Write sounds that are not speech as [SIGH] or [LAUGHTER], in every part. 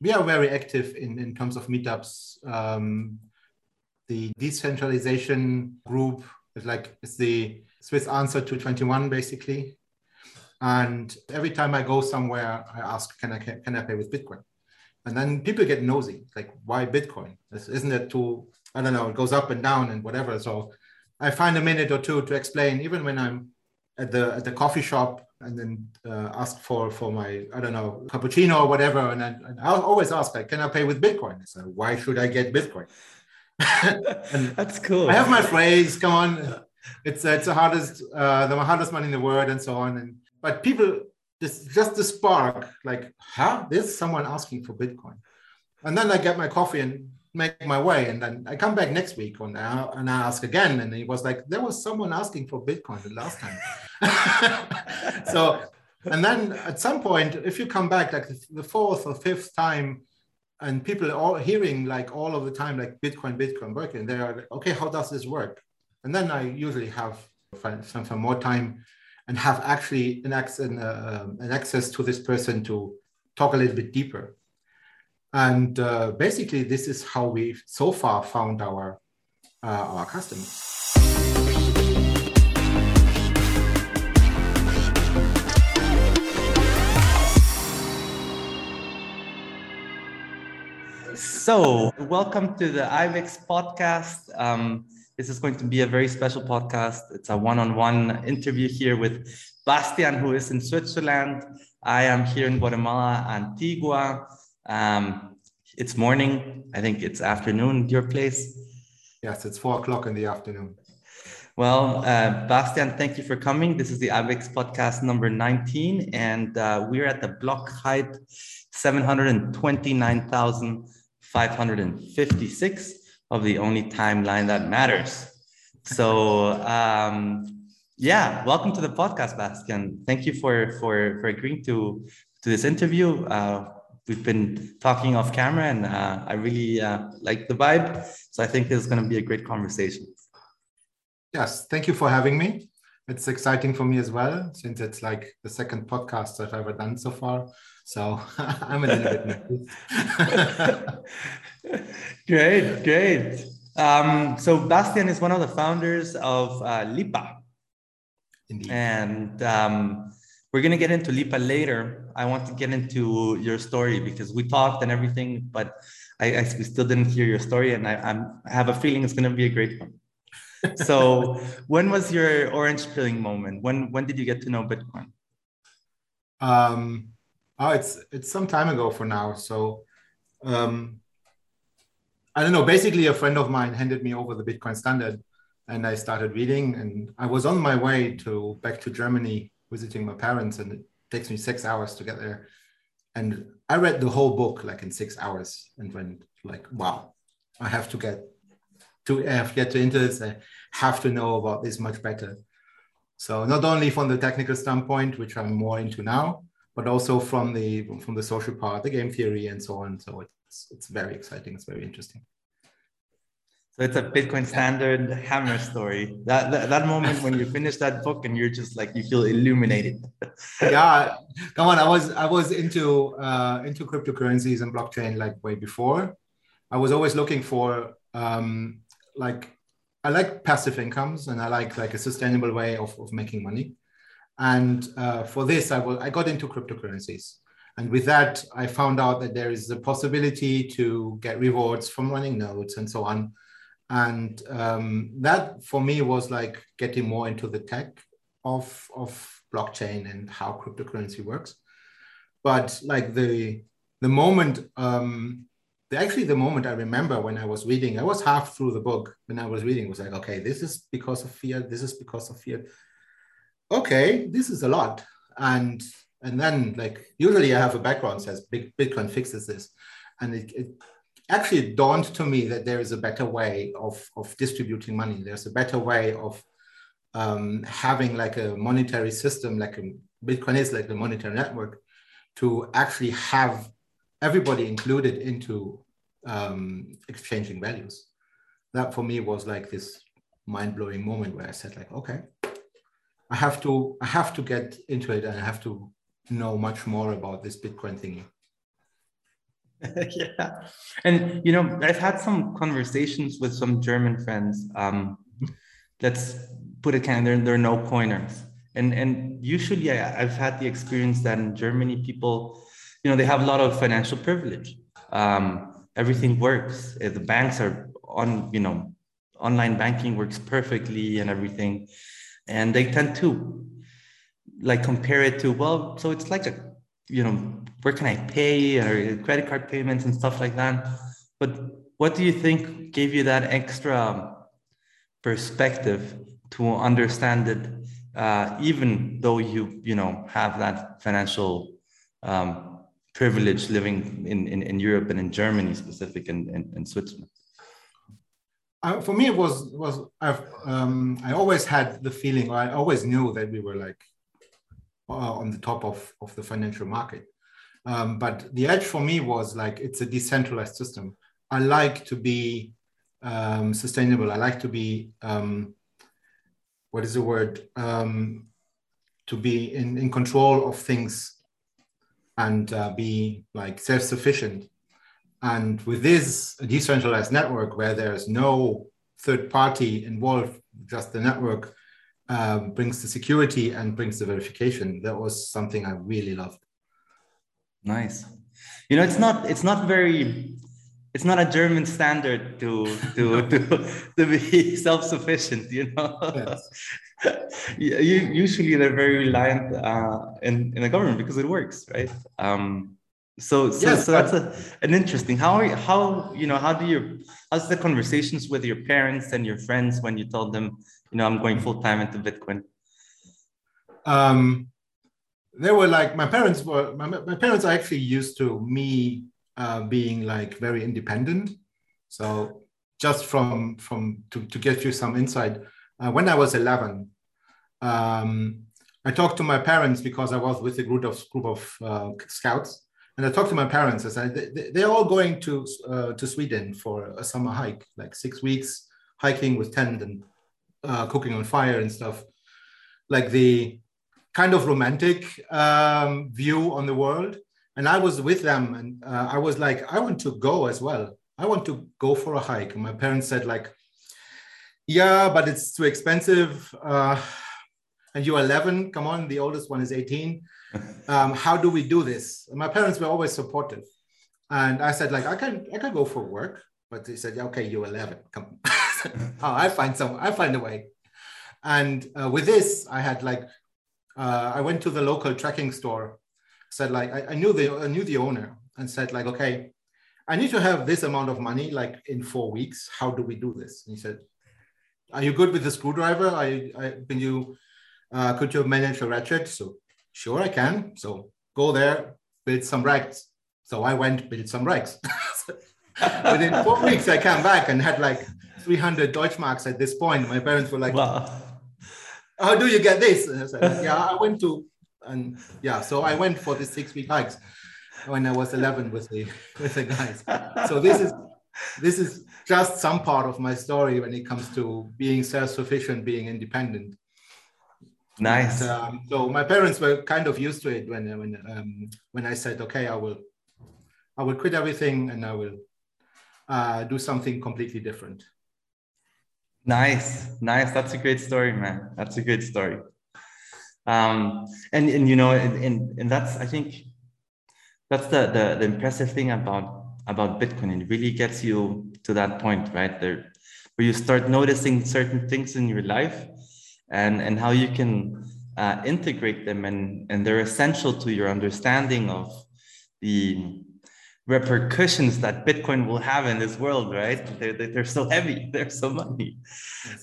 we are very active in, in terms of meetups. Um, the decentralization group is like it's the Swiss answer to 21 basically. And every time I go somewhere, I ask, can I can I pay with Bitcoin? And then people get nosy, like why Bitcoin? Isn't it too? I don't know. It goes up and down and whatever. So I find a minute or two to explain, even when I'm at the at the coffee shop and then uh, ask for for my I don't know cappuccino or whatever, and, then, and I'll always ask like, can I pay with Bitcoin? So why should I get Bitcoin? [LAUGHS] That's cool. I have my phrase. Come on, it's it's the hardest uh, the hardest money in the world, and so on. And but people just just the spark, like, huh? There's someone asking for Bitcoin, and then I get my coffee and make my way. And then I come back next week and I, and I ask again. And he was like, there was someone asking for Bitcoin the last time. [LAUGHS] so, and then at some point, if you come back like the fourth or fifth time, and people are all hearing like all of the time, like Bitcoin, Bitcoin working, they are like, okay, how does this work? And then I usually have some, some more time and have actually an access, an, uh, an access to this person to talk a little bit deeper. And uh, basically, this is how we've so far found our, uh, our customers. So, welcome to the IBEX podcast. Um, this is going to be a very special podcast. It's a one on one interview here with Bastian, who is in Switzerland. I am here in Guatemala, Antigua. Um, it's morning. I think it's afternoon. Your place. Yes, it's four o'clock in the afternoon. Well, uh, Bastian, thank you for coming. This is the IBEX podcast number 19, and uh, we're at the block height 729,556 of the only timeline that matters. So, um, yeah, welcome to the podcast, Bastian. Thank you for for for agreeing to to this interview. Uh, we've been talking off camera and uh, I really uh, like the vibe. So I think is going to be a great conversation. Yes, thank you for having me. It's exciting for me as well, since it's like the second podcast I've ever done so far. So [LAUGHS] I'm a little bit nervous. [LAUGHS] great, great. Um, so Bastian is one of the founders of uh, Lipa. Indeed. And um, we're going to get into Lipa later. I want to get into your story because we talked and everything, but I, I we still didn't hear your story, and I, I'm, I have a feeling it's going to be a great one. so, [LAUGHS] when was your orange peeling moment? When when did you get to know Bitcoin? Um, oh, it's it's some time ago for now. So, um, I don't know. Basically, a friend of mine handed me over the Bitcoin Standard, and I started reading. And I was on my way to back to Germany visiting my parents, and it takes me six hours to get there. And I read the whole book like in six hours, and went like, "Wow, I have to get to I have to get to into this. I have to know about this much better." So not only from the technical standpoint, which I'm more into now, but also from the from the social part, the game theory, and so on. So it's it's very exciting. It's very interesting. So it's a Bitcoin standard hammer story. That, that, that moment when you [LAUGHS] finish that book and you're just like you feel illuminated. [LAUGHS] yeah, come on. I was I was into uh, into cryptocurrencies and blockchain like way before. I was always looking for um, like I like passive incomes and I like like a sustainable way of, of making money. And uh, for this, I I got into cryptocurrencies. And with that, I found out that there is a possibility to get rewards from running nodes and so on. And um, that for me was like getting more into the tech of of blockchain and how cryptocurrency works. But like the the moment um the, actually the moment i remember when i was reading i was half through the book when i was reading was like okay this is because of fear this is because of fear okay this is a lot and and then like usually i have a background says bitcoin fixes this and it, it actually dawned to me that there is a better way of, of distributing money. There's a better way of um, having like a monetary system, like a Bitcoin is like a monetary network, to actually have everybody included into um, exchanging values. That for me was like this mind-blowing moment where I said like, okay, I have to I have to get into it and I have to know much more about this Bitcoin thingy. [LAUGHS] yeah, and you know, I've had some conversations with some German friends. Um, let's put it kind they're, they're no coiners, and and usually I, I've had the experience that in Germany people, you know, they have a lot of financial privilege. Um, everything works. The banks are on, you know, online banking works perfectly and everything, and they tend to like compare it to well, so it's like a you know, where can I pay or credit card payments and stuff like that. But what do you think gave you that extra perspective to understand it, uh, even though you, you know, have that financial um, privilege living in, in, in Europe and in Germany specific and in, in, Switzerland? For me, it was was I've um, I always had the feeling, I always knew that we were like uh, on the top of, of the financial market. Um, but the edge for me was like it's a decentralized system. I like to be um, sustainable. I like to be um, what is the word? Um, to be in, in control of things and uh, be like self-sufficient. And with this decentralized network where there's no third party involved, just the network, um, brings the security and brings the verification. That was something I really loved. Nice. You know, it's not it's not very it's not a German standard to to [LAUGHS] [LAUGHS] to, to be self-sufficient. You know, yes. [LAUGHS] you, usually they're very reliant uh, in in the government because it works, right? Um, so so, yes, so that's a, an interesting how are you, how you know how do you how's the conversations with your parents and your friends when you told them you know, I'm going full time into Bitcoin? Um, they were like my parents were my, my parents are actually used to me uh, being like very independent. So just from from to, to get you some insight, uh, when I was 11, um, I talked to my parents because I was with a group of group of uh, scouts, and I talked to my parents. I said they, are all going to uh, to Sweden for a summer hike, like six weeks hiking with tent and uh, cooking on fire and stuff, like the kind of romantic um, view on the world. And I was with them, and uh, I was like, I want to go as well. I want to go for a hike. And my parents said, like, yeah, but it's too expensive. Uh, and you're 11. Come on, the oldest one is 18. Um, how do we do this? My parents were always supportive, and I said, like, I can, I can go for work. But they said, okay, you're 11. Come. [LAUGHS] oh, I find some, I find a way. And uh, with this, I had like, uh, I went to the local tracking store, said like, I, I, knew the, I knew the owner and said like, okay, I need to have this amount of money like in four weeks. How do we do this? And he said, are you good with the screwdriver? I, I can you, uh, could you manage a ratchet? So sure I can. So go there, build some racks. So I went, built some racks. [LAUGHS] Within four weeks, I came back and had like 300 Deutschmarks at this point. My parents were like, wow. How do you get this? And I said, yeah, I went to, and yeah, so I went for the six week hikes when I was 11 with the, with the guys. So this is, this is just some part of my story when it comes to being self-sufficient, being independent. Nice. And, um, so my parents were kind of used to it when when um, when I said, okay, I will I will quit everything and I will uh, do something completely different. Nice, nice. That's a great story, man. That's a great story. Um, and and you know, and, and that's I think that's the, the the impressive thing about about Bitcoin. It really gets you to that point, right there, where you start noticing certain things in your life, and and how you can uh, integrate them, and and they're essential to your understanding of the repercussions that Bitcoin will have in this world, right? They're, they're so heavy, [LAUGHS] they're so money.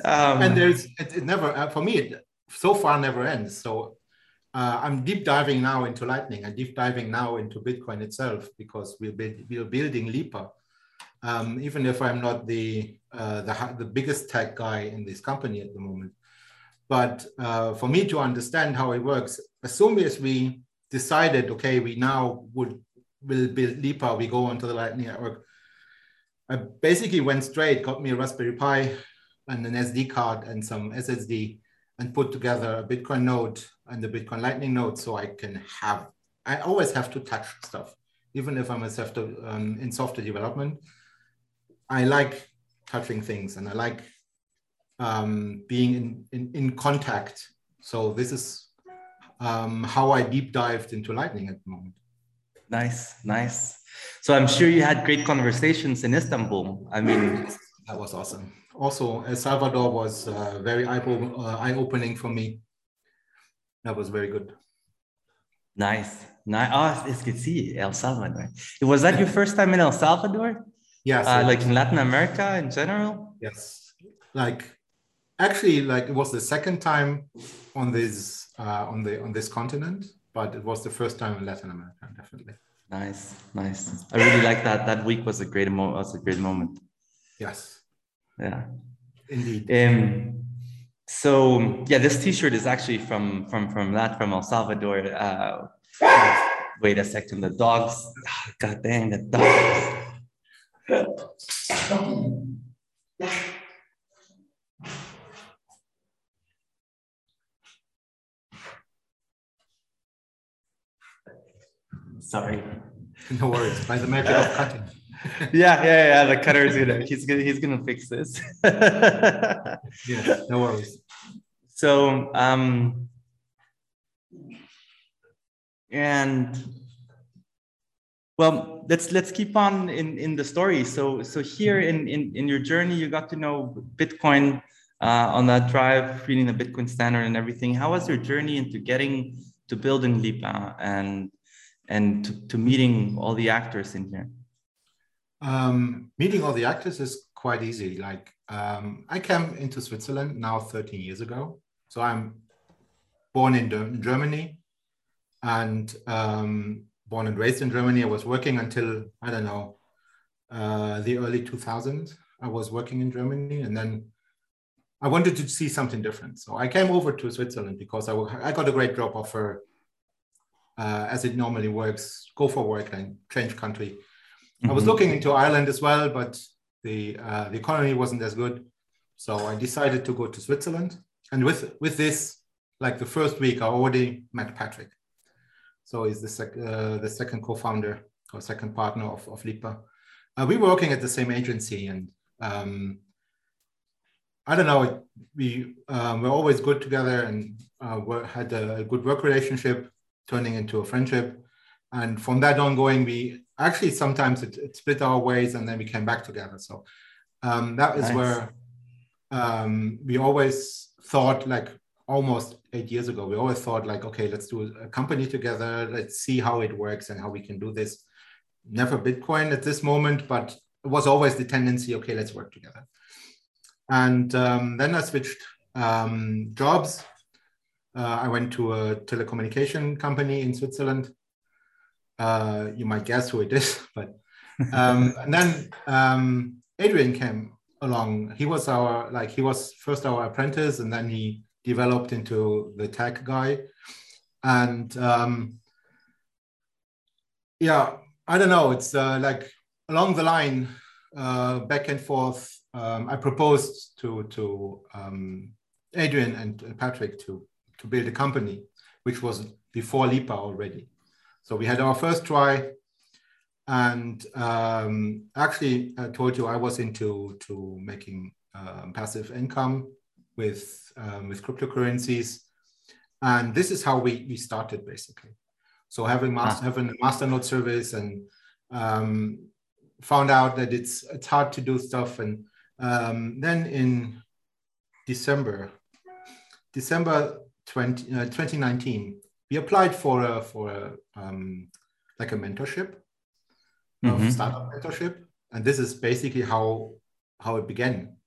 Um, and there's, it, it never, uh, for me, it so far never ends. So uh, I'm deep diving now into Lightning. I'm deep diving now into Bitcoin itself because we're, build, we're building Lipa. Um, even if I'm not the, uh, the, the biggest tech guy in this company at the moment. But uh, for me to understand how it works, as soon as we decided, okay, we now would will build Lipa, we go onto the Lightning Network. I basically went straight, got me a Raspberry Pi and an SD card and some SSD and put together a Bitcoin node and the Bitcoin Lightning node so I can have, I always have to touch stuff. even if I'm a software um, in software development, I like touching things and I like um, being in, in, in contact. So this is um, how I deep dived into Lightning at the moment. Nice, nice. So I'm sure you had great conversations in Istanbul. I mean, that was awesome. Also, El Salvador was uh, very uh, eye-opening for me. That was very good. Nice. Nice. Oh, it's good to see El Salvador. Was that your first time in El Salvador? Yes. Uh, like in Latin America in general? Yes. Like actually, like it was the second time on this uh, on the on this continent, but it was the first time in Latin America, definitely. Nice, nice. I really like that. That week was a great moment. Was a great moment. Yes. Yeah. Indeed. Um, so yeah, this T-shirt is actually from from from that from El Salvador. Uh, wait a second, the dogs. God dang, the dogs. [LAUGHS] Sorry. [LAUGHS] No worries. By the magic of cutting. [LAUGHS] yeah, yeah, yeah. The cutter is gonna he's gonna he's gonna fix this. [LAUGHS] yeah, no worries. So um and well let's let's keep on in in the story so so here in in, in your journey you got to know bitcoin uh, on that drive reading the bitcoin standard and everything how was your journey into getting to building lipa and and to, to meeting all the actors in here um, meeting all the actors is quite easy like um, i came into switzerland now 13 years ago so i'm born in germany and um, born and raised in Germany. I was working until I don't know uh, the early 2000s. I was working in Germany, and then I wanted to see something different. So I came over to Switzerland because I, I got a great job offer, uh, as it normally works. Go for work and change country. Mm-hmm. I was mm-hmm. looking into Ireland as well, but the uh, the economy wasn't as good. So I decided to go to Switzerland. And with with this, like the first week, I already met Patrick. So he's the, sec- uh, the second co-founder or second partner of, of Lipa. Uh, we were working at the same agency and um, I don't know, we um, were always good together and uh, had a good work relationship turning into a friendship. And from that ongoing, we actually sometimes it, it split our ways and then we came back together. So um, that is nice. where um, we always thought like almost eight years ago we always thought like okay let's do a company together let's see how it works and how we can do this never bitcoin at this moment but it was always the tendency okay let's work together and um, then i switched um, jobs uh, i went to a telecommunication company in switzerland uh, you might guess who it is [LAUGHS] but um, [LAUGHS] and then um, adrian came along he was our like he was first our apprentice and then he developed into the tech guy. And um, yeah, I don't know. It's uh, like along the line, uh, back and forth. Um, I proposed to to um, Adrian and Patrick to to build a company, which was before Lipa already. So we had our first try, and um, actually, I told you I was into to making uh, passive income with um, with cryptocurrencies, and this is how we we started basically. So having master ah. having a master service and um, found out that it's it's hard to do stuff, and um, then in December December 20, uh, 2019, we applied for a for a um, like a mentorship, mm-hmm. startup mentorship, and this is basically how how it began.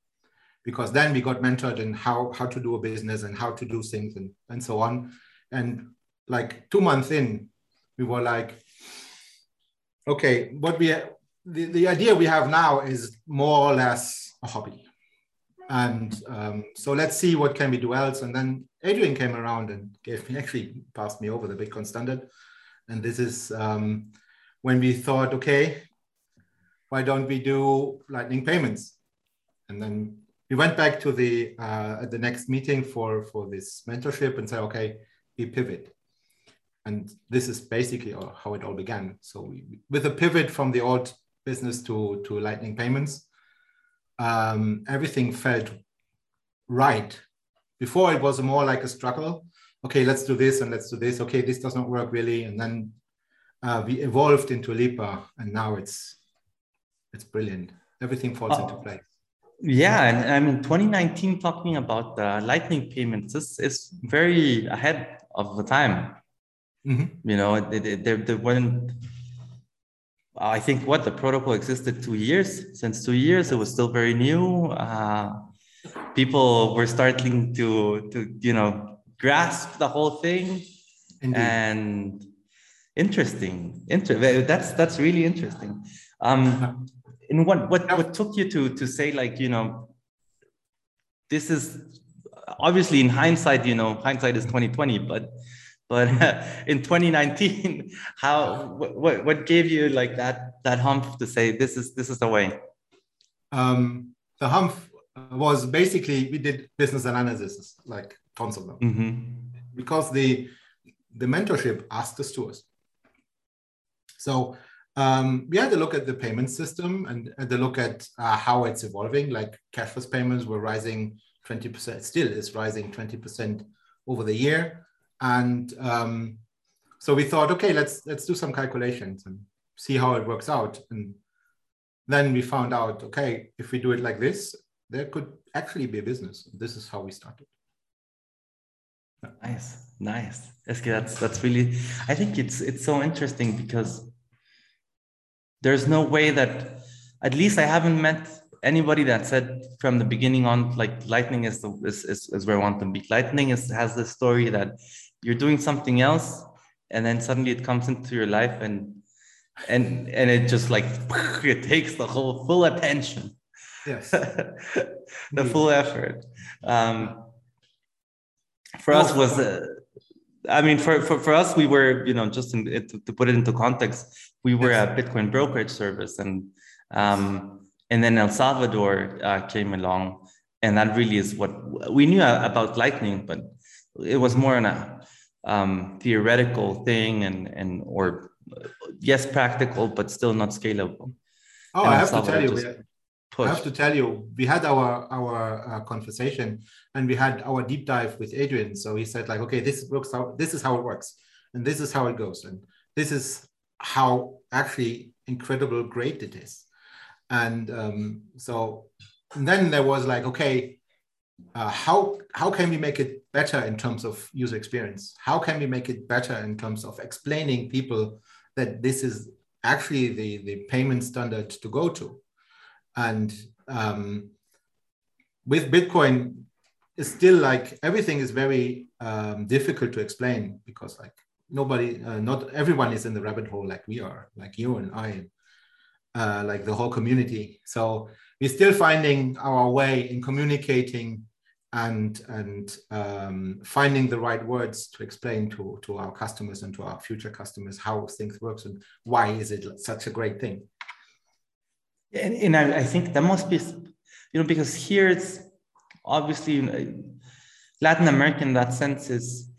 Because then we got mentored in how how to do a business and how to do things and and so on. And like two months in we were like okay what we the, the idea we have now is more or less a hobby and um, so let's see what can we do else and then adrian came around and gave me [LAUGHS] actually passed me over the bitcoin standard and this is um, when we thought okay why don't we do lightning payments and then we went back to the uh, the next meeting for for this mentorship and say, okay, we pivot. and this is basically how it all began. So we, with a pivot from the old business to to Lightning payments, um, everything felt right. Before it was more like a struggle. Okay, let's do this and let's do this. Okay, this does not work really, and then uh, we evolved into Lipa, and now it's it's brilliant. Everything falls oh. into place. Yeah, and I mean, 2019 talking about uh, Lightning payments is is very ahead of the time. Mm-hmm. You know, it, it, there, there weren't. I think what the protocol existed two years. Since two years, it was still very new. Uh, people were starting to to you know grasp the whole thing, Indeed. and interesting. Inter- that's that's really interesting. Um, and what what what took you to to say like you know this is obviously in hindsight you know hindsight is 2020 but but [LAUGHS] in 2019 [LAUGHS] how what what gave you like that that hump to say this is this is the way um the hump was basically we did business analysis like tons of them mm-hmm. because the the mentorship asked us to us so um, we had a look at the payment system and had a look at uh, how it's evolving. Like cashless payments were rising 20%, still is rising 20% over the year. And um, so we thought, okay, let's let's do some calculations and see how it works out. And then we found out, okay, if we do it like this, there could actually be a business. This is how we started. Nice, nice. That's that's really. I think it's it's so interesting because there's no way that at least I haven't met anybody that said from the beginning on like lightning is the is, is, is where I want to be. Lightning is has this story that you're doing something else and then suddenly it comes into your life and and and it just like [LAUGHS] it takes the whole full attention. Yes. [LAUGHS] The full effort. Um for us was uh, I mean, for, for, for us, we were, you know, just in, to, to put it into context, we were a Bitcoin brokerage service, and um, and then El Salvador uh, came along, and that really is what we knew about Lightning, but it was more on a um, theoretical thing, and and or yes, practical, but still not scalable. Oh, and I have to tell you, Push. I have to tell you, we had our our uh, conversation and we had our deep dive with Adrian. So he said like, okay, this works how This is how it works, and this is how it goes, and this is how actually incredible great it is. And um, so and then there was like, okay, uh, how how can we make it better in terms of user experience? How can we make it better in terms of explaining people that this is actually the the payment standard to go to? And um, with Bitcoin, it's still like everything is very um, difficult to explain because like nobody, uh, not everyone is in the rabbit hole like we are, like you and I, uh, like the whole community. So we're still finding our way in communicating and and um, finding the right words to explain to to our customers and to our future customers how things works and why is it such a great thing. And, and I, I, think that must be, you know, because here it's obviously Latin America in that sense is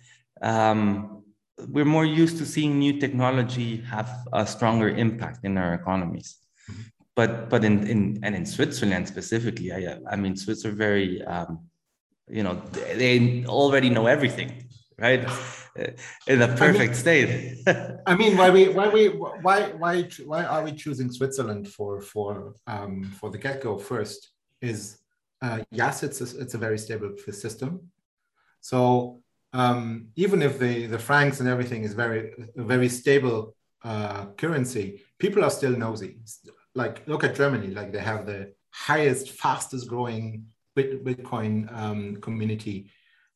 um, we're more used to seeing new technology have a stronger impact in our economies. Mm-hmm. But but in, in and in Switzerland specifically, I I mean Swiss are very um, you know they already know everything right? In a perfect I mean, state. I mean why we why we why why why are we choosing switzerland for for um for the get-go first is uh yes it's a, it's a very stable system. So um even if the the francs and everything is very very stable uh currency people are still nosy. Like look at germany like they have the highest fastest growing bitcoin um, community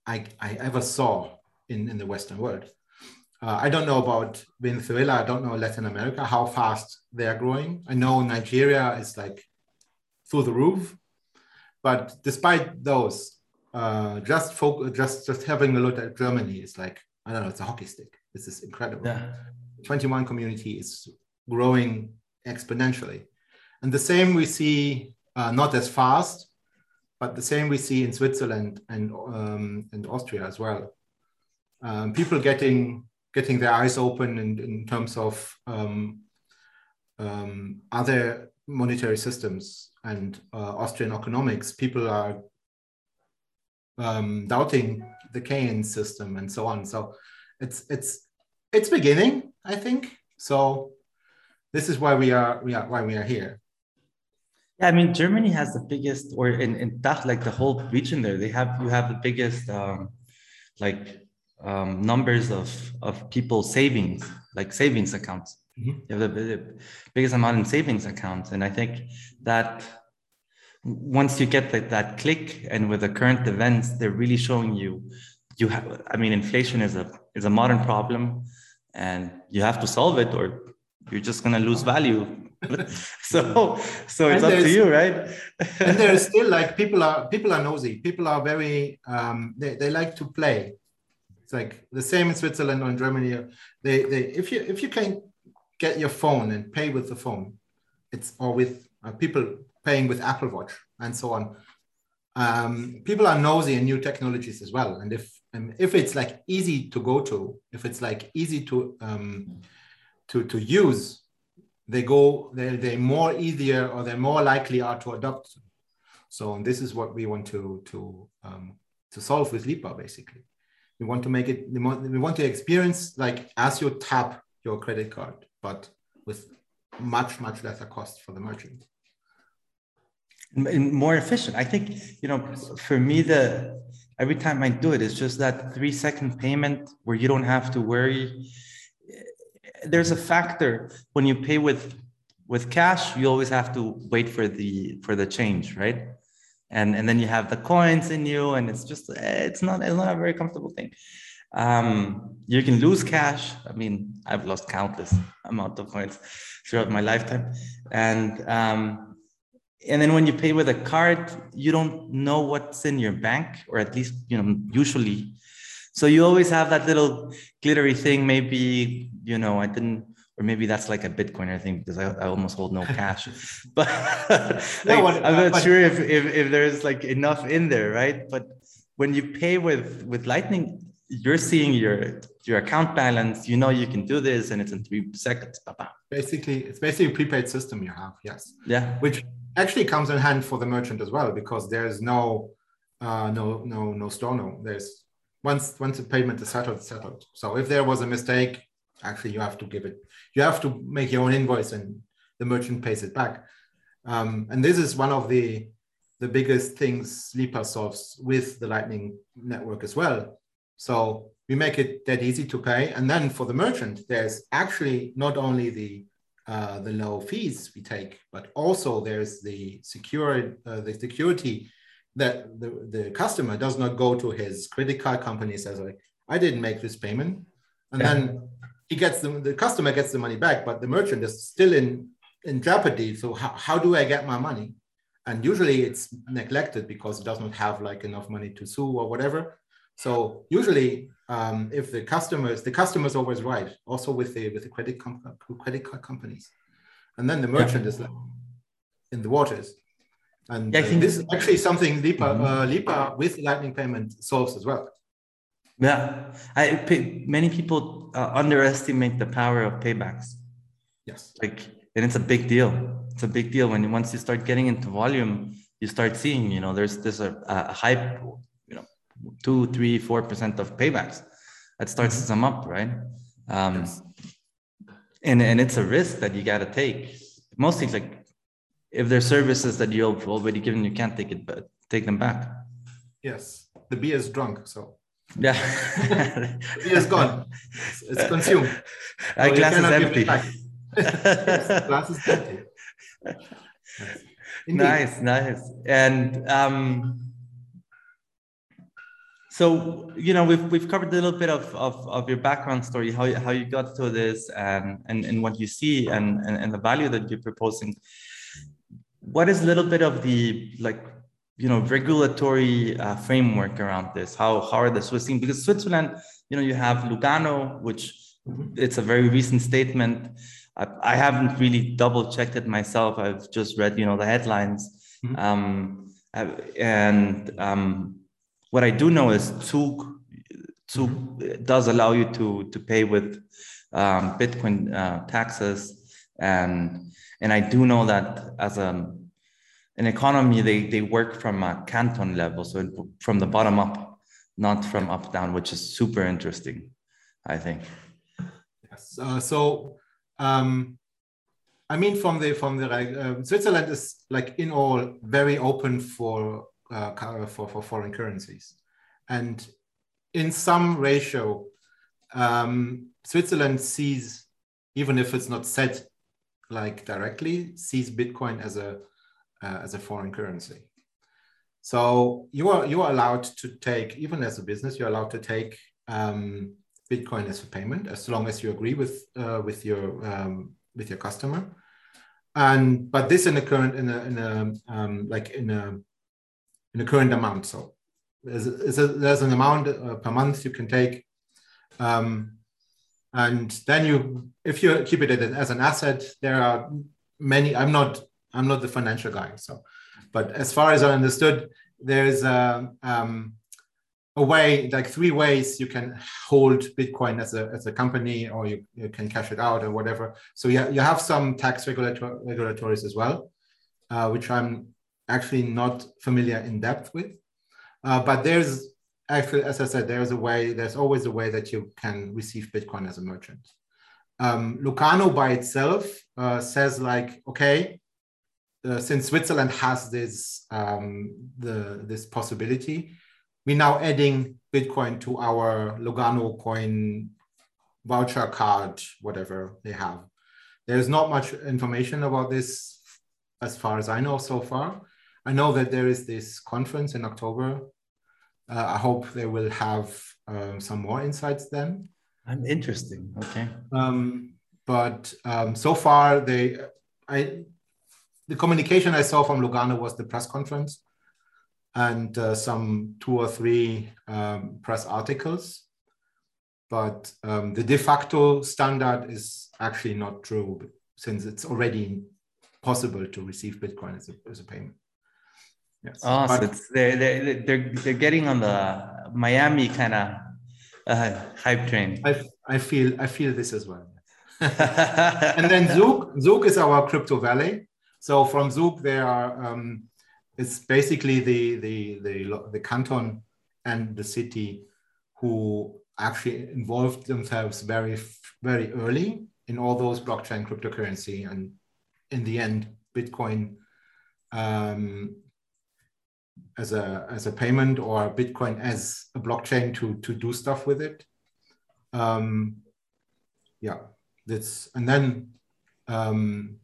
I, I ever saw in, in the Western world. Uh, I don't know about Venezuela. I don't know Latin America, how fast they are growing. I know Nigeria is like through the roof. But despite those, uh, just folk, just just having a look at Germany is like I don't know, it's a hockey stick. This is incredible. Yeah. 21 community is growing exponentially, and the same we see uh, not as fast, but the same we see in Switzerland and um, and Austria as well um, people getting getting their eyes open in, in terms of um, um, other monetary systems and uh, Austrian economics. People are um, doubting the Keynes system and so on. So it's it's it's beginning, I think. So this is why we are we are why we are here. Yeah, I mean Germany has the biggest, or in in that like the whole region there, they have you have the biggest um, like um, numbers of of people savings, like savings accounts. Mm-hmm. You have the, the biggest amount in savings accounts, and I think that once you get that, that click and with the current events they're really showing you you have i mean inflation is a is a modern problem and you have to solve it or you're just going to lose value [LAUGHS] so so it's up to you right? and there's [LAUGHS] still like people are people are nosy. People are very um they, they like to play. It's like the same in switzerland or in germany. They they if you if you can get your phone and pay with the phone it's or with uh, people paying with apple watch and so on um, people are nosy in new technologies as well. And if um, if it's like easy to go to if it's like easy to um, to to use they go they they're more easier or they're more likely are to adopt. So this is what we want to to um, to solve with lipa basically. We want to make it we want, we want to experience like as you tap your credit card but with much much lesser cost for the merchant. And more efficient. I think you know for me the every time i do it it's just that three second payment where you don't have to worry there's a factor. When you pay with with cash you always have to wait for the for the change right? And and then you have the coins in you and it's just it's not it's not a very comfortable thing. Um you can lose cash. I mean i've lost countless amount of coins throughout my lifetime. And um and then when you pay with a card you don't know what's in your bank or at least you know usually so you always have that little glittery thing. Maybe, you know, I didn't, or maybe that's like a Bitcoiner thing because I, I almost hold no cash. [LAUGHS] but [LAUGHS] like, no, I'm not but, sure if, if, if there's like enough in there, right? But when you pay with, with Lightning, you're seeing your your account balance. You know you can do this, and it's in three seconds. Basically, it's basically a prepaid system you have. Yes. Yeah. Which actually comes in hand for the merchant as well because there's no uh, no no no store no. There's once once the payment is settled, settled. So if there was a mistake, actually you have to give it. You have to make your own invoice, and the merchant pays it back. Um, and this is one of the the biggest things Lipa solves with the Lightning network as well. So we make it that easy to pay, and then for the merchant, there's actually not only the uh, the low fees we take, but also there's the secure uh, the security that the, the customer does not go to his credit card company and says like i didn't make this payment. And yeah. then he gets the, the customer gets the money back but the merchant is still in in jeopardy. So how, how do i get my money? And usually it's neglected because it does not have like enough money to sue or whatever. So usually um, if the customers the customer's always right also with the with the credit com- credit card companies. And then the merchant yeah. is like in the waters and yeah, uh, this is actually something Lipa, mm-hmm. uh, Lipa with Lightning payment solves as well. Yeah, I, many people uh, underestimate the power of paybacks. Yes, like, and it's a big deal. It's a big deal when once you start getting into volume, you start seeing, you know, there's there's a, a hype, you know, two, three, four percent of paybacks that starts mm-hmm. to sum up, right? Um, yes. And and it's a risk that you got to take. Mostly, like if there's services that you've already given, you can't take it, but take them back. Yes, the beer is drunk, so. Yeah, [LAUGHS] the beer is gone. It's, it's consumed. So glass is empty. [LAUGHS] yes, glass is empty. [LAUGHS] Nice, nice, and um, so you know we've we've covered a little bit of, of, of your background story, how you, how you got to this, and and, and what you see, and, and and the value that you're proposing what is a little bit of the like you know regulatory uh, framework around this how how are the swiss team because switzerland you know you have lugano which mm-hmm. it's a very recent statement I, I, haven't really double checked it myself i've just read you know the headlines mm-hmm. um, and um, what i do know is zug Souq mm-hmm. does allow you to to pay with um, Bitcoin uh, taxes, and and I do know that as a an economy, they they work from a canton level, so from the bottom up, not from up down, which is super interesting, I think. Yes. Uh, so, um, I mean, from the from the uh, Switzerland is like in all very open for uh, for for foreign currencies, and in some ratio, um, Switzerland sees, even if it's not set like directly, sees Bitcoin as a uh, as a foreign currency. So you are you are allowed to take, even as a business, you're allowed to take um, Bitcoin as a payment as long as you agree with uh, with your um, with your customer. And but this in a current in a in a um, like in a in a current amount. So there's, a, there's an amount uh, per month you can take. Um, and then you, if you keep it as an asset, there are many, I'm not, I'm not the financial guy. So, but as far as I understood, there's a, um, a way, like three ways you can hold Bitcoin as a, as a company, or you, you can cash it out or whatever. So you, you have some tax regulator, regulatories as well, uh, which I'm actually not familiar in depth with. Uh, but there's actually, as I said, there's a way, there's always a way that you can receive Bitcoin as a merchant. Um, Lugano by itself uh, says like, okay, uh, since Switzerland has this um, the this possibility, we're now adding Bitcoin to our Lugano coin voucher card, whatever they have. There's not much information about this as far as I know so far. I know that there is this conference in October. Uh, I hope they will have um, some more insights then. I'm interesting. Okay. Um, but um, so far, they, I, the communication I saw from Lugano was the press conference and uh, some two or three um, press articles. But um, the de facto standard is actually not true since it's already possible to receive Bitcoin as a, as a payment. Yes. Oh, but, so it's, they're, they're, they're, they're getting on the Miami kind of uh, hype train. I, I feel I feel this as well. [LAUGHS] and then Zug, Zug is our crypto valley. So from Zug, there are um, it's basically the, the the the canton and the city who actually involved themselves very very early in all those blockchain cryptocurrency and in the end Bitcoin um, as a as a payment or Bitcoin as a blockchain to to do stuff with it. Um, yeah, that's and then um,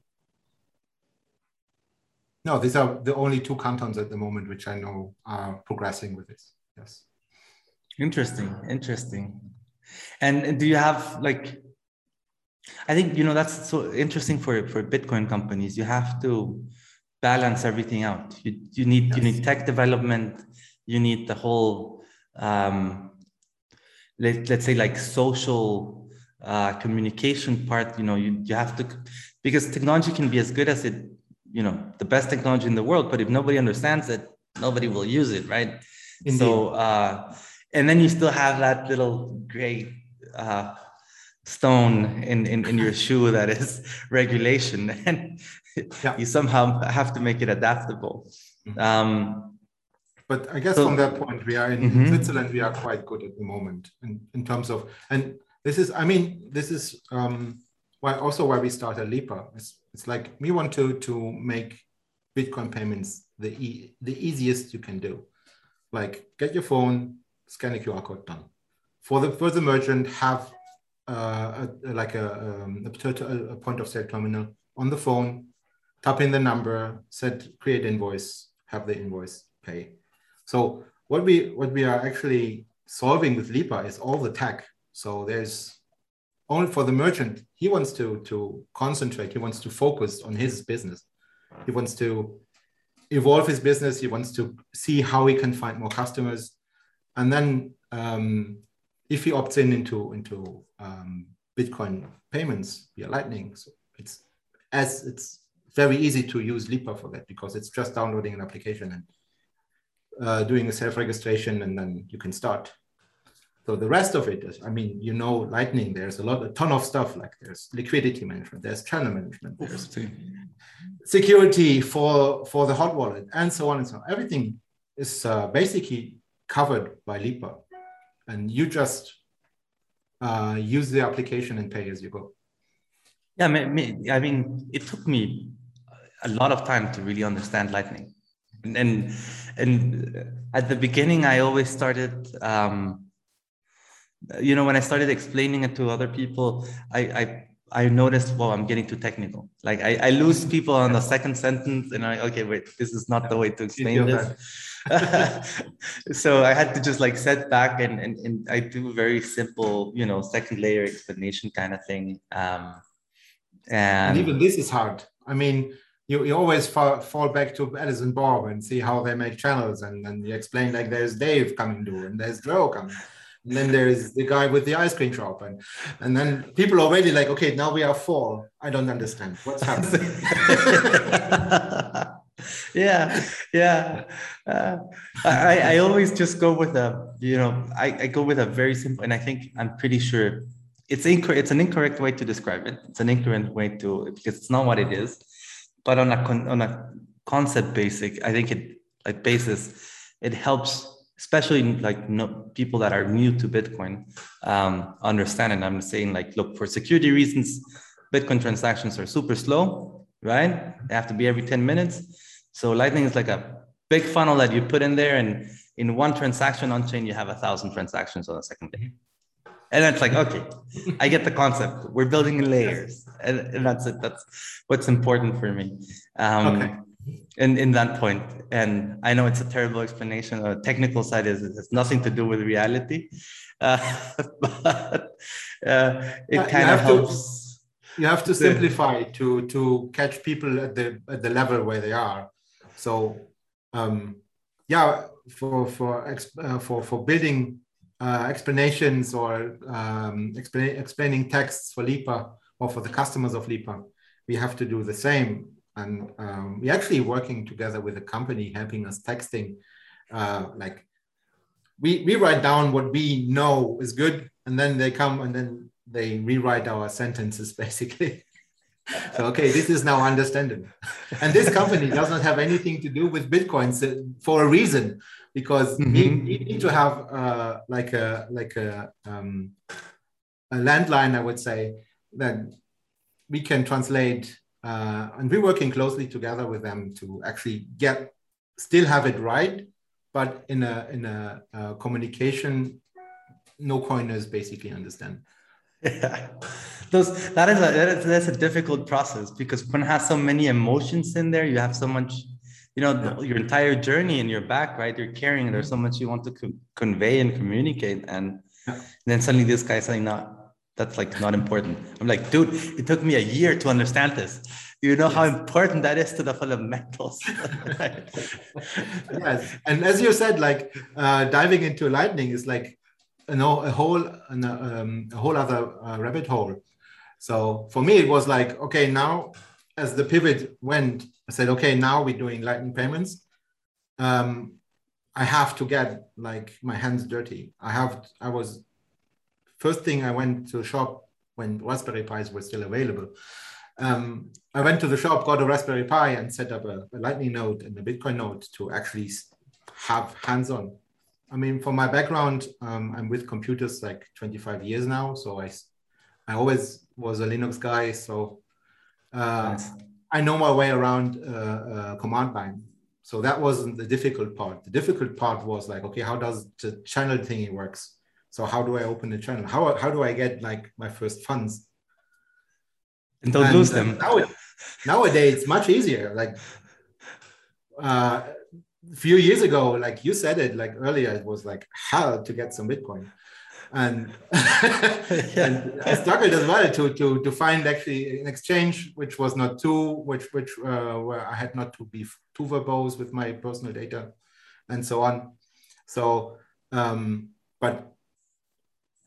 no, these are the only two cantons at the moment which I know are progressing with this. Yes. Interesting, interesting. And do you have like? I think you know that's so interesting for for Bitcoin companies. You have to balance everything out. You, you need yes. you need tech development. You need the whole um, let, let's say like social uh, communication part. You know, you, you have to because technology can be as good as it, you know, the best technology in the world, but if nobody understands it, nobody will use it, right? Indeed. So uh, and then you still have that little gray uh, stone in, in, in your shoe that is [LAUGHS] regulation and yeah. you somehow have to make it adaptable. Mm-hmm. Um, but I guess so, from that point, we are in, mm-hmm. Switzerland. We are quite good at the moment in, in terms of, and this is, I mean, this is um, why also why we started Lipa. It's, it's like we want to to make Bitcoin payments the e- the easiest you can do. Like get your phone, scan a QR code, done. For the for the merchant, have uh, a, like a, um, a, a point of sale terminal on the phone type in the number, set create invoice, have the invoice pay. So what we what we are actually solving with Lipa is all the tech. So there's only for the merchant, he wants to to concentrate, he wants to focus on his business. He wants to evolve his business, he wants to see how he can find more customers. And then um, if he opts in into into um, Bitcoin payments via Lightning, so it's as it's very easy to use Lipa for that because it's just downloading an application and uh, doing a self-registration and then you can start. So the rest of it is, I mean, you know, Lightning, there's a lot, a ton of stuff like there's liquidity management, there's channel management, there's security for, for the hot wallet and so on and so on. Everything is uh, basically covered by Lipa and you just uh, use the application and pay as you go. Yeah, I mean, it took me a lot of time to really understand Lightning. And, and, and at the beginning, I always started, um, you know, when I started explaining it to other people, I, I I noticed, well, I'm getting too technical. Like I, I lose people on the second sentence, and I okay, wait, this is not the way to explain this. [LAUGHS] so I had to just like set back and, and and I do very simple, you know, second layer explanation kind of thing. Um, and, and even this is hard. I mean, you, you always fall, fall back to and Bob and see how they make channels, and then you explain like there's Dave coming to, and there's Joe coming. And then there's the guy with the ice cream shop, and and then people are already like, okay, now we are four. I don't understand what's happening. [LAUGHS] yeah, yeah. Uh, I I always just go with a you know I, I go with a very simple, and I think I'm pretty sure it's incorrect. It's an incorrect way to describe it. It's an incorrect way to because it's not what it is. But on a con, on a concept basic, I think it like basis, it helps especially like no, people that are new to Bitcoin um, understand. And I'm saying like, look, for security reasons, Bitcoin transactions are super slow, right? They have to be every 10 minutes. So Lightning is like a big funnel that you put in there, and in one transaction on chain, you have a thousand transactions on the second day. And it's like, okay, I get the concept. We're building in layers, and, and that's it. That's what's important for me. Um, okay in, in that point. And I know it's a terrible explanation. The technical side is it has nothing to do with reality, [LAUGHS] uh, but uh, it kind of helps. To, you have to simplify to to catch people at the at the level where they are. So um, yeah, for for uh, for for building uh, explanations or um, explain, explaining texts for Lipa or for the customers of Lipa, we have to do the same. And um, we're actually working together with a company helping us texting uh, like we, we write down what we know is good and then they come and then they rewrite our sentences [LAUGHS] basically. So okay this is now understandable. And this company does not have anything to do with bitcoins for a reason because mm-hmm. we, we, need to have uh, like a like a, um, a landline i would say that we can translate uh, and we're working closely together with them to actually get still have it right, but in a in a, a communication no coiners basically understand. Yeah, [LAUGHS] those that is a that is, that's a difficult process because one has so many emotions in there, you have so much, you know, yeah. your entire journey in your back, right? You're carrying. There's so much you want to co- convey and communicate, and, yeah. and then suddenly this guy's saying, "No, that's like not important. I'm like, dude, it took me a year to understand this. You know yes. how important that is to the fundamentals. [LAUGHS] yes, and as you said, like uh, diving into lightning is like you know a whole um, a whole other uh, rabbit hole. So for me, it was like, okay, now as the pivot went, I said, okay, now we're doing lightning payments. Um, I have to get like my hands dirty. I have I was first thing I went to a shop when Raspberry Pis were still available. Um, I went to the shop, got a Raspberry Pi, and set up a, a Lightning node and a Bitcoin node to actually have hands-on. I mean, for my background, um, I'm with computers like 25 years now, so I, I always was a Linux guy. So uh, nice. I know my way around uh, uh, command line. So that wasn't the difficult part. The difficult part was like, okay, how does the channel thingy works? So how do I open the channel? How, how do I get like my first funds? And don't and, lose them. Nowadays, nowadays, it's much easier. Like uh, a few years ago, like you said it, like earlier, it was like hell to get some Bitcoin. And, [LAUGHS] and I struggled as well to, to, to find actually an exchange which was not too, which, which uh, where I had not to be too verbose with my personal data and so on. So, um, but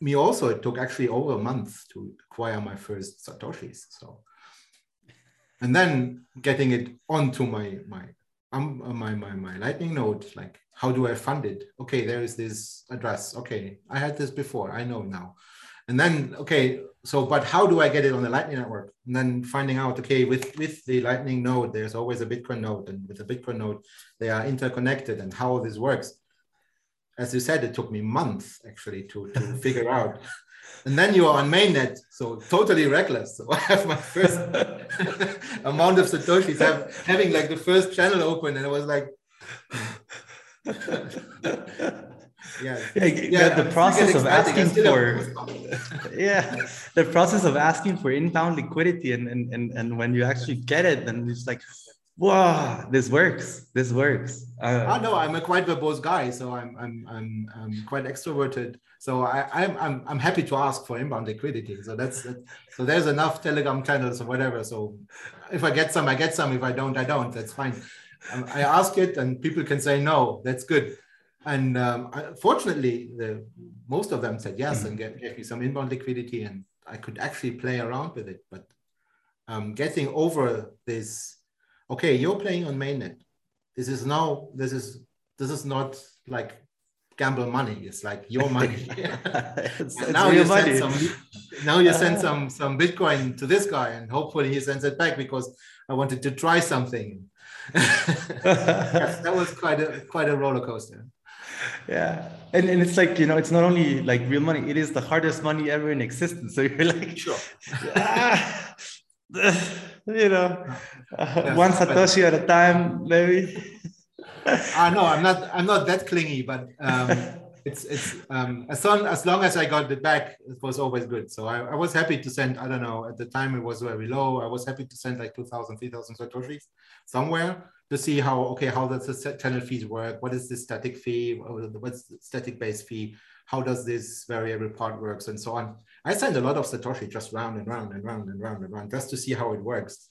me also it took actually over a month to acquire my first satoshis so and then getting it onto my my um, my, my my lightning node like how do I fund it? Okay, there is this address. Okay, I had this before. I know now. And then, okay, so but how do I get it on the Lightning Network? And then finding out, okay, with with the Lightning node, there's always a Bitcoin node, and with the Bitcoin node, they are interconnected, and how this works. As you said, it took me months actually to to [LAUGHS] figure out. And then you are on mainnet, so totally reckless. [LAUGHS] So I have my first [LAUGHS] amount of satoshis, having like the first channel open, and I was like. [LAUGHS] yeah, yeah, yeah the, process of asking for [LAUGHS] yeah the process of asking for inbound liquidity and, and and and when you actually get it then it's like wow this works this works. Uh, oh no i'm a quite verbose guy so i'm i'm i'm, I'm quite extroverted. So I, I'm, I'm i'm happy to ask for inbound liquidity. So that's so there's enough telegram channels or whatever. So if i get some i get some. If i don't i don't. That's fine i ask it and people can say no that's good and um, fortunately, the, most of them said yes and gave, gave, me some inbound liquidity, and I could actually play around with it. But um, getting over this, okay, you're playing on mainnet. This is now this is this is not like gamble money. It's like your money. [LAUGHS] [LAUGHS] it's, it's now you money. send some now you send [LAUGHS] some some Bitcoin to this guy, and hopefully he sends it back because I wanted to try something. Yes, that was quite a quite a roller coaster. Yeah and, and it's like you know it's not only like real money it is the hardest money ever in existence. [LAUGHS] So you're like sure. Ah, [LAUGHS] you know uh, one satoshi at a time maybe. Uh, no i'm not i'm not that clingy but um, [LAUGHS] it's it's um, as long as long as i got it back it was always good. So I, I was happy to send i don't know at the time it was very low. I was happy to send like 2000 3000 satoshis somewhere to see how okay how does the channel fees work? What is the static fee? What's the static base fee? How does this variable part works? And so on. I sent a lot of satoshi just round and round and round and round and round just to see how it works.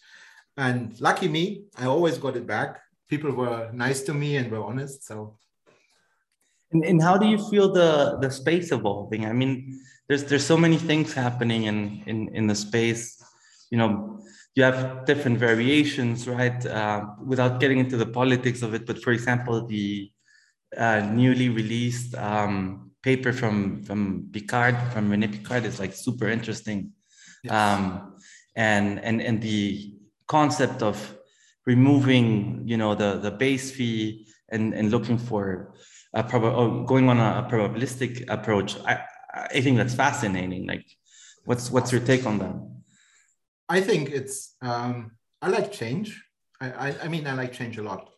And lucky me i always got it back. People were nice to me and were honest. So and, and how do you feel the the space evolving i mean there's there's so many things happening in in in the space you know you have different variations, right? Uh, without getting into the politics of it, but for example, the uh, newly released um, paper from from Pickhardt, from Rene Pickhardt, is like super interesting, yes. um, and and and the concept of removing, you know, the the base fee and and looking for a prob- oh, going on a, probabilistic approach. I I think that's fascinating. Like, what's what's your take on that? I think it's um, I like change. I, I, I, mean I like change a lot,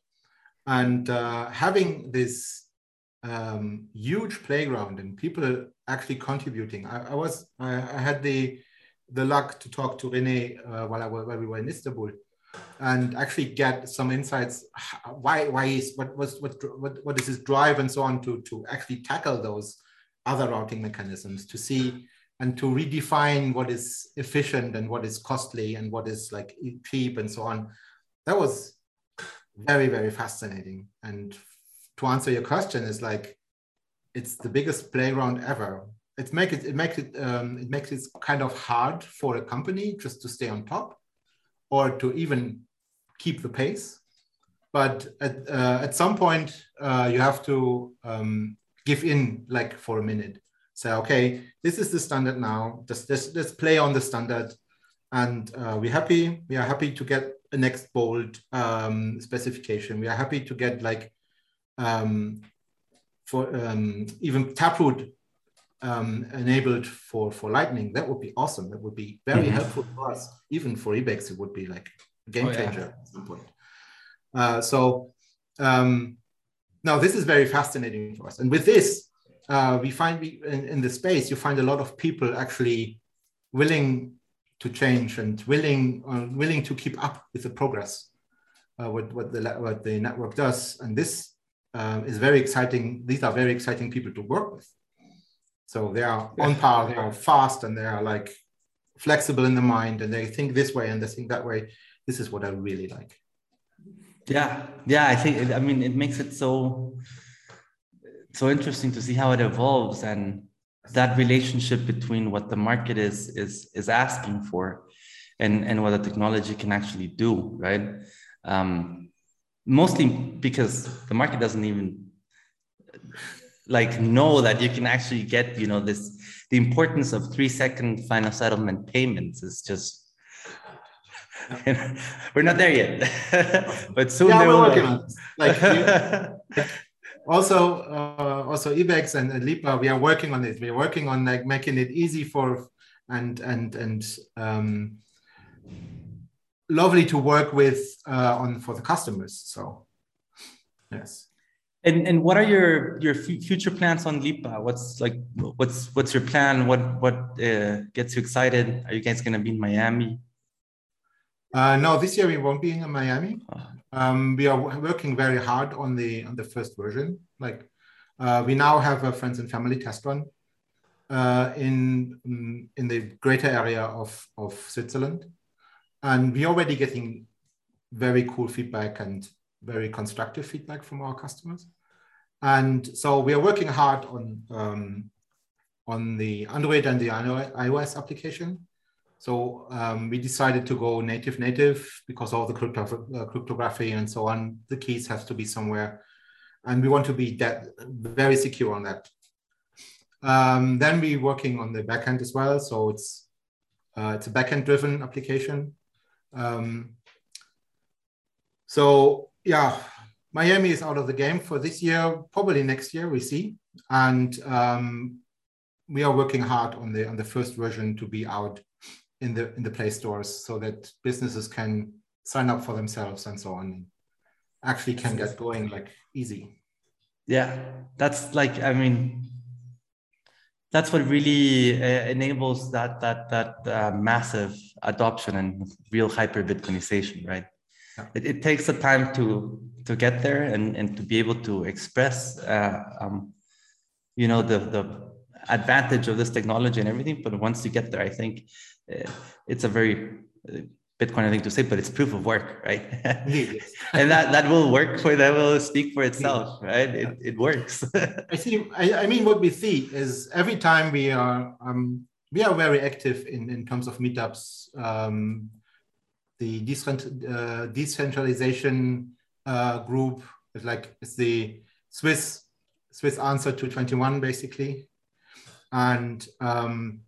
and uh, having this um, huge playground and people actually contributing. I, I was I, I, had the the luck to talk to Rene uh, while I while we were in Istanbul, and actually get some insights. Why why is what was what what what is his drive and so on to to actually tackle those other routing mechanisms to see and to redefine what is efficient and what is costly and what is like cheap and so on. That was very, very fascinating. And to answer your question is like, it's the biggest playground ever. It makes it, it makes it, um, it makes it kind of hard for a company just to stay on top or to even keep the pace. But at, uh, at some point, uh, you have to um, give in like for a minute say, okay, this is the standard now. Just, just, just play on the standard. And uh, we're happy. We are happy to get a next BOLT um, specification. We are happy to get like um, for um, even Taproot um, enabled for, for Lightning. That would be awesome. That would be very mm-hmm. helpful for us. Even for Ibex, it would be like a game changer oh, yeah. at some point. Uh, so um, now this is very fascinating for us. And with this, uh, we find we, in, in the space, you find a lot of people actually willing to change and willing uh, willing to keep up with the progress, uh, what, what, the, what the network does. And this um, is very exciting. These are very exciting people to work with. So they are on par, they are fast, and they are like flexible in the mind, and they think this way and they think that way. This is what I really like. Yeah, yeah. I think I mean it makes it so so interesting to see how it evolves and that relationship between what the market is is is asking for and and what the technology can actually do right um, mostly because the market doesn't even like know that you can actually get you know this the importance of three second final settlement payments is just [LAUGHS] we're not there yet [LAUGHS] but soon yeah, we're working on like [LAUGHS] also uh, also ibex and, and lipa we are working on it. We're working on like making it easy for and and and um, lovely to work with uh, on for the customers so yes and and what are your your future plans on Lipa? What's like what's what's your plan? What what uh, gets you excited? Are you guys gonna be in Miami? Uh, no, this year we won't be in Miami. Oh. Um, we are working very hard on the on the first version. Like uh, we now have a friends and family test run uh, in in the greater area of of Switzerland, and we're already getting very cool feedback and very constructive feedback from our customers. And so we are working hard on, um, on the Android and the iOS application. So um, we decided to go native native because all the crypto, uh, cryptography and so on, the keys have to be somewhere. And we want to be that very secure on that. Um, then we're working on the backend as well. So it's, uh, it's a backend driven application. Um, so yeah, Miami is out of the game for this year. Probably next year we see, and um, we are working hard on the on the first version to be out in the in the Play stores so that businesses can sign up for themselves and so on. Actually, can get going like easy. Yeah, that's like I mean, that's what really uh, enables that that that uh, massive adoption and real hyper Bitcoinization, right? It, it, takes the time to to get there and, and to be able to express uh, um, you know the the advantage of this technology and everything. But once you get there i think uh, it's a very uh, bitcoin thing to say but it's proof of work right? [LAUGHS] And that that will work for that will speak for itself right? It, it works. [LAUGHS] I see I, I mean what we see is every time we are um, we are very active in in terms of meetups um, the uh, decentralization uh, group. It's like it's the Swiss Swiss answer to 21 basically, and um,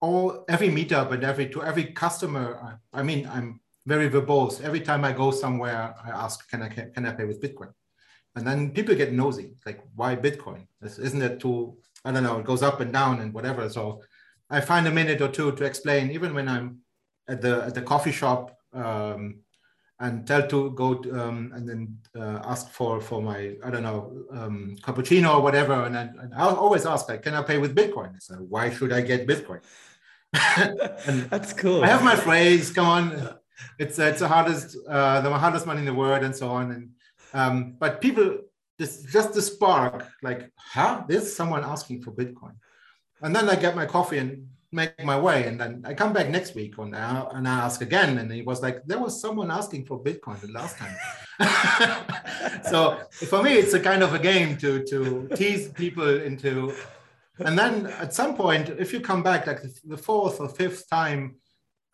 all every meetup and every to every customer. I, I mean, I'm very verbose. Every time I go somewhere, I ask, "Can I can I pay with Bitcoin?" And then people get nosy, like, "Why Bitcoin? Isn't it too? I don't know. It goes up and down and whatever." So I find a minute or two to explain, even when I'm at the at the coffee shop um, and tell to go to, um, and then uh, ask for for my I don't know um, cappuccino or whatever, and, then, and I'll always ask like, can I pay with Bitcoin? So why should I get Bitcoin? [LAUGHS] And that's cool. I have my phrase. Come on, it's it's the hardest uh, the hardest money in the world, and so on. And um, but people just just the spark, like, huh? There's someone asking for Bitcoin, and then I get my coffee and make my way. And then I come back next week and I, and I ask again. And he was like, there was someone asking for Bitcoin the last time. [LAUGHS] so for me, it's a kind of a game to, to tease people into. And then at some point, if you come back like the fourth or fifth time,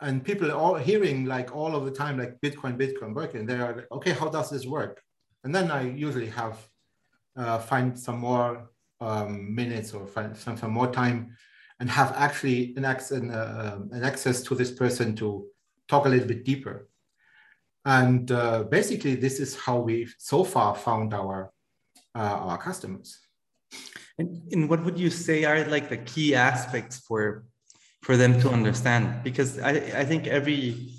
and people are all hearing like all of the time, like Bitcoin, Bitcoin working, they are like, okay, how does this work? And then I usually have uh, find some more um, minutes or find some, some more time and have actually an, access, an, uh, an access to this person to talk a little bit deeper. And uh, basically, this is how we've so far found our uh, our customers. And, and what would you say are like the key aspects for for them to understand? Because I, I think every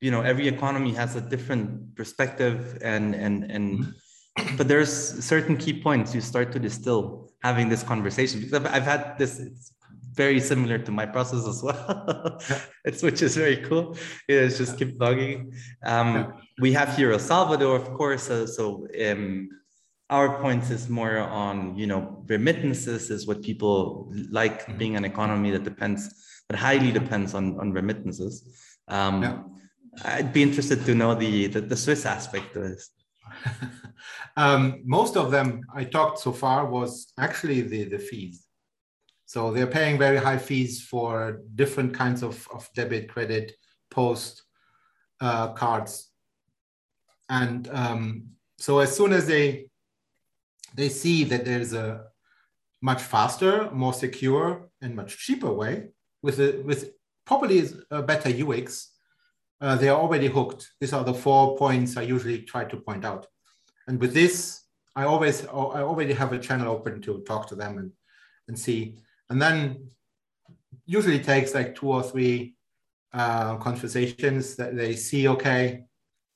you know every economy has a different perspective and and and mm-hmm. but there's certain key points you start to distill having this conversation because I've, I've had this very similar to my process as well. [LAUGHS] it's which is very cool. It's just keep logging. Um, yeah. We have here El Salvador, of course. Uh, so um, our point is more on you know remittances is what people like mm-hmm. being an economy that depends that highly depends on on remittances. Um, yeah. I'd be interested to know the the, the Swiss aspect of this. [LAUGHS] um, most of them I talked so far was actually the the fees so they're paying very high fees for different kinds of, of debit, credit, post uh, cards. And um, so as soon as they they see that there's a much faster, more secure, and much cheaper way with a, with probably a better UX. Uh, they are already hooked. These are the four points I usually try to point out. And with this, I always I already have a channel open to talk to them and and see. And then usually takes like two or three uh, conversations that they see. Okay,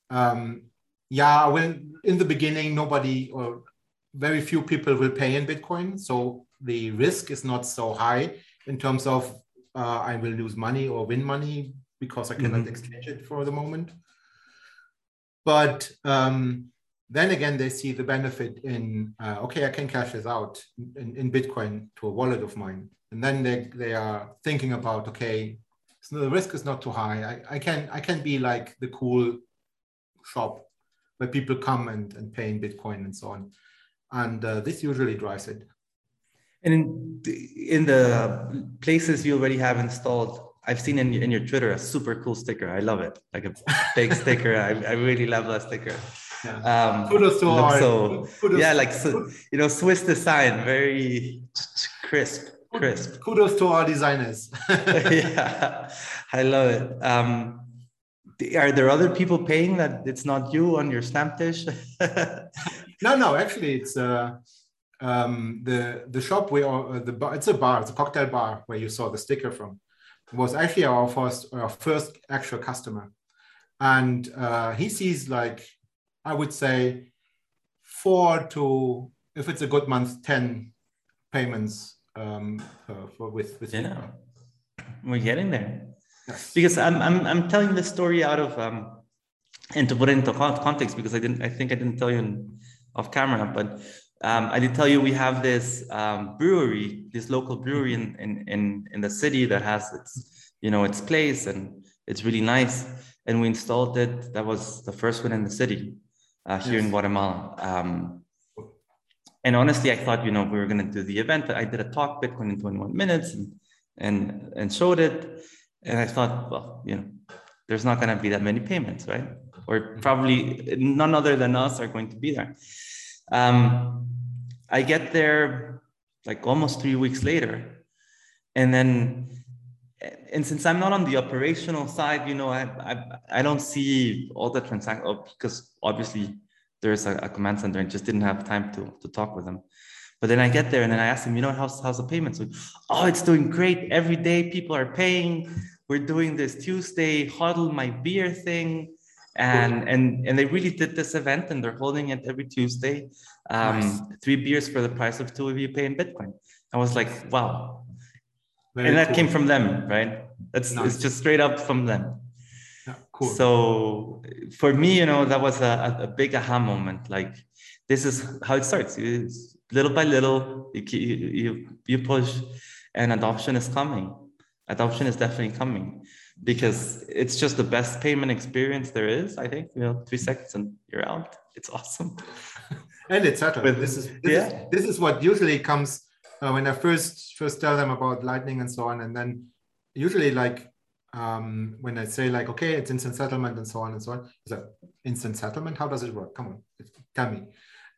um, yeah, when in the beginning nobody or very few people will pay in Bitcoin, so the risk is not so high in terms of uh, I will lose money or win money because I cannot mm-hmm. exchange it for the moment. But um, then again, they see the benefit in, uh, okay, I can cash this out in, in, Bitcoin to a wallet of mine. And then they, they are thinking about, okay, so the risk is not too high. I, I can I can be like the cool shop where people come and, and pay in Bitcoin and so on. And uh, this usually drives it. And in, in the places you already have installed, I've seen in, in your Twitter a super cool sticker. I love it. Like a big [LAUGHS] sticker. I, I really love that sticker. Yeah. Um, kudos to our, so, kudos, yeah, like so, you know, Swiss design, very crisp, crisp. Kudos to our designers. [LAUGHS] yeah, I love it. Um, are there other people paying that it's not you on your stamp dish? [LAUGHS] no, no, actually, it's uh, um, the the shop where uh, the bar. It's a bar. It's a cocktail bar where you saw the sticker from. Was actually our first our first actual customer, and uh, he sees like I would say four to if it's a good month, ten payments um, uh, for with with. Yeah, we're getting there. Yes. Because I'm I'm I'm telling this story out of um, and to put it into context because I didn't I think I didn't tell you in, off camera, but um, I did tell you we have this um, brewery, this local brewery in, in in in the city that has its you know its place and it's really nice. And we installed it. That was the first one in the city uh, here yes. in Guatemala. Um, and honestly, I thought, you know, we were going to do the event. I did a talk, Bitcoin in 21 minutes, and and, and showed it. And I thought, well, you know, there's not going to be that many payments, right? Or probably none other than us are going to be there. Um, I get there like almost three weeks later, and then and since I'm not on the operational side, you know, I I, I don't see all the transactions oh, because obviously there's a, a, command center and just didn't have time to, to talk with them. But then I get there and then I ask them, you know, how's, how's the payment? So, oh, it's doing great. Every day people are paying. We're doing this Tuesday huddle my beer thing. And, and, and they really did this event and they're holding it every Tuesday. Um, nice. Three beers for the price of two if you pay in Bitcoin. I was like, wow, very and that cool. came from them, right? That's nice. it's just straight up from them. Cool. So for me, you know, that was a, a big aha moment. Like this is how it starts. It's little by little, you, you you push, and adoption is coming. Adoption is definitely coming because it's just the best payment experience there is. I think you know, three seconds and you're out. It's awesome. [LAUGHS] and it's settled. This is this, yeah. is this is what usually comes uh, when I first first tell them about Lightning and so on, and then usually like um, when I say like okay, it's instant settlement and so on and so on, that instant settlement? How does it work? Come on, tell me,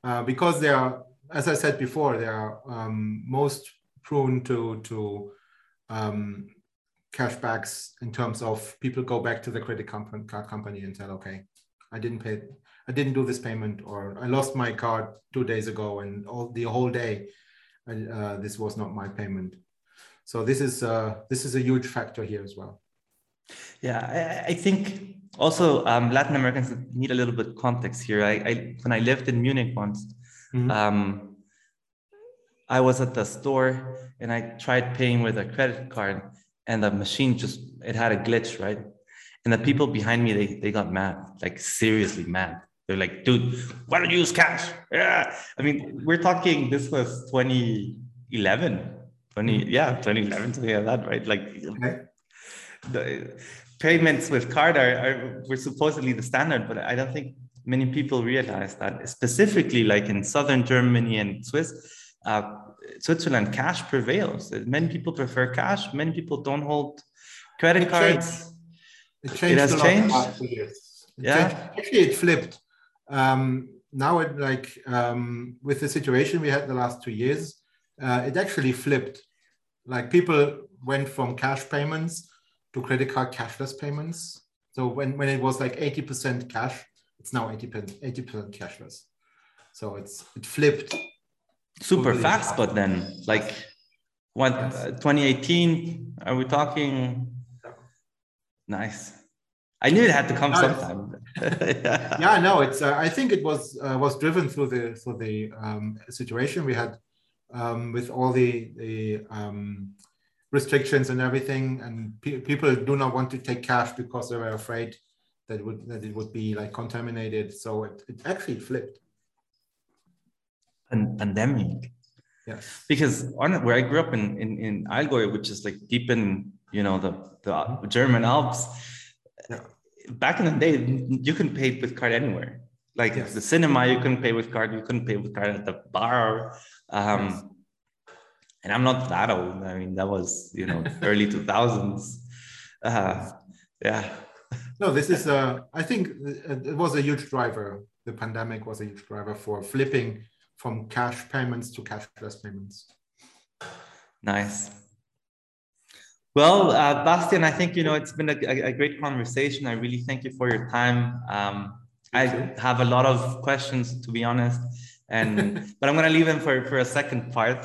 uh, because they are, as I said before, they are um, most prone to to um, cashbacks in terms of people go back to the credit company, card company and tell, okay, I didn't pay, I didn't do this payment, or I lost my card two days ago, and all the whole day uh, this was not my payment. So this is uh, this is a huge factor here as well. Yeah, I, I think also um, Latin Americans need a little bit context here. I, I when I lived in Munich once, mm-hmm. um, I was at the store and I tried paying with a credit card, and the machine just it had a glitch, right? And the people behind me they they got mad, like seriously mad. They're like, dude, why don't you use cash? Yeah. I mean, we're talking, this was 2011, 20, yeah, 2011, something like that, right? Like okay. The payments with card are, are were supposedly the standard, but I don't think many people realize that specifically like in Southern Germany and Swiss, uh, Switzerland, cash prevails. Many people prefer cash. Many people don't hold credit it cards. Changed. It, changed it has changed. Yeah. Changed. Actually, it flipped um, now it like um, with the situation we had the last two years, uh, it actually flipped. Like people went from cash payments to credit card cashless payments. So when, when it was like 80% cash, it's now 80%, 80% cashless. So it's it flipped. Super totally fast, but then like what yes. uh, 2018 are we talking? Nice. I knew it had to come no, sometime. yeah. [LAUGHS] yeah, no, it's. Uh, I think it was uh, was driven through the through the um, situation we had um, with all the the um, restrictions and everything, and pe- people do not want to take cash because they were afraid that it would that it would be like contaminated. So it, it actually flipped. And pandemic. Yes. Because on where I grew up in in in Allgäu, which is like deep in you know the the German Alps yeah. back in the day, you can pay with card anywhere. Like yes. the cinema, you couldn't pay with card. You couldn't pay with card at the bar. Um, yes. And I'm not that old. I mean, that was you know [LAUGHS] early 2000s. Uh, yeah. No, this is. Uh, I think it was a huge driver. The pandemic was a huge driver for flipping from cash payments to cashless payments. Nice. Well, uh, Bastian, I think you know it's been a, a, great conversation. I really thank you for your time. Um, I have a lot of questions, to be honest, and [LAUGHS] but I'm going to leave them for for a second part.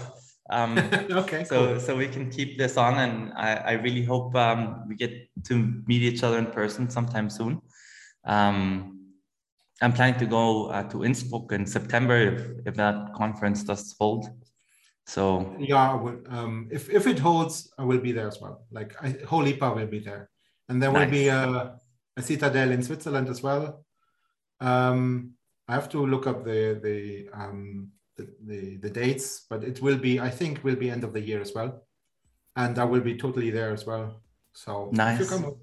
Um, [LAUGHS] okay. So cool. so we can keep this on, and I, I really hope um, we get to meet each other in person sometime soon. Um, I'm planning to go uh, to Innsbruck in September if, if that conference does hold. So yeah, um, if if it holds, I will be there as well. Like I, whole IPA will be there, and there nice. will be a, a Citadel in Switzerland as well. Um, I have to look up the the, um, the, the the dates, but it will be I think will be end of the year as well, and I will be totally there as well. So nice. If you, come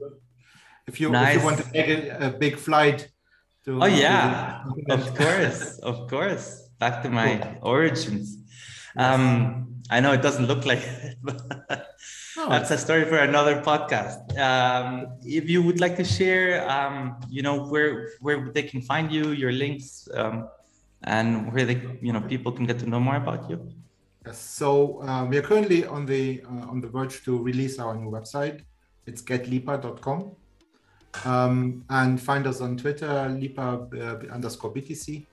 if you, nice. if you want to take a, a big flight. To, oh yeah, of course, of course. Back to my cool. origins. Um, I know it doesn't look like it, [LAUGHS] but that's a story for another podcast. Um, if you would like to share, um, you know, where where they can find you, your links, um, and where they, you know, people can get to know more about you. Yes. So uh, we are currently on the uh, on the verge to release our new website. It's getlipa.com. Um, and find us on Twitter, lipa uh, underscore BTC.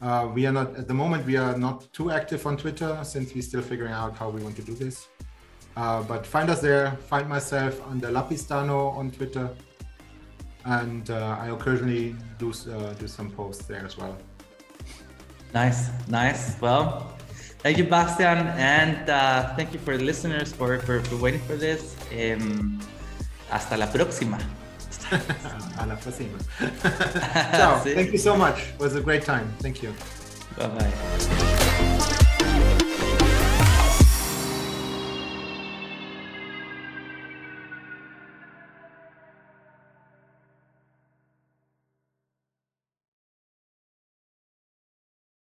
Uh, we are not at the moment. We are not too active on Twitter since we're still figuring out how we want to do this. Uh, but find us there. Find myself under Lapistano on Twitter, and uh, I occasionally do do some posts there as well. Nice, nice. Well, thank you, Bastian, and uh, thank you for the listeners for, for, for waiting for this. Um, hasta la próxima. [LAUGHS] A la próxima. [LAUGHS] Ciao. Thank you so much. It was a great time. Thank you. Bye bye.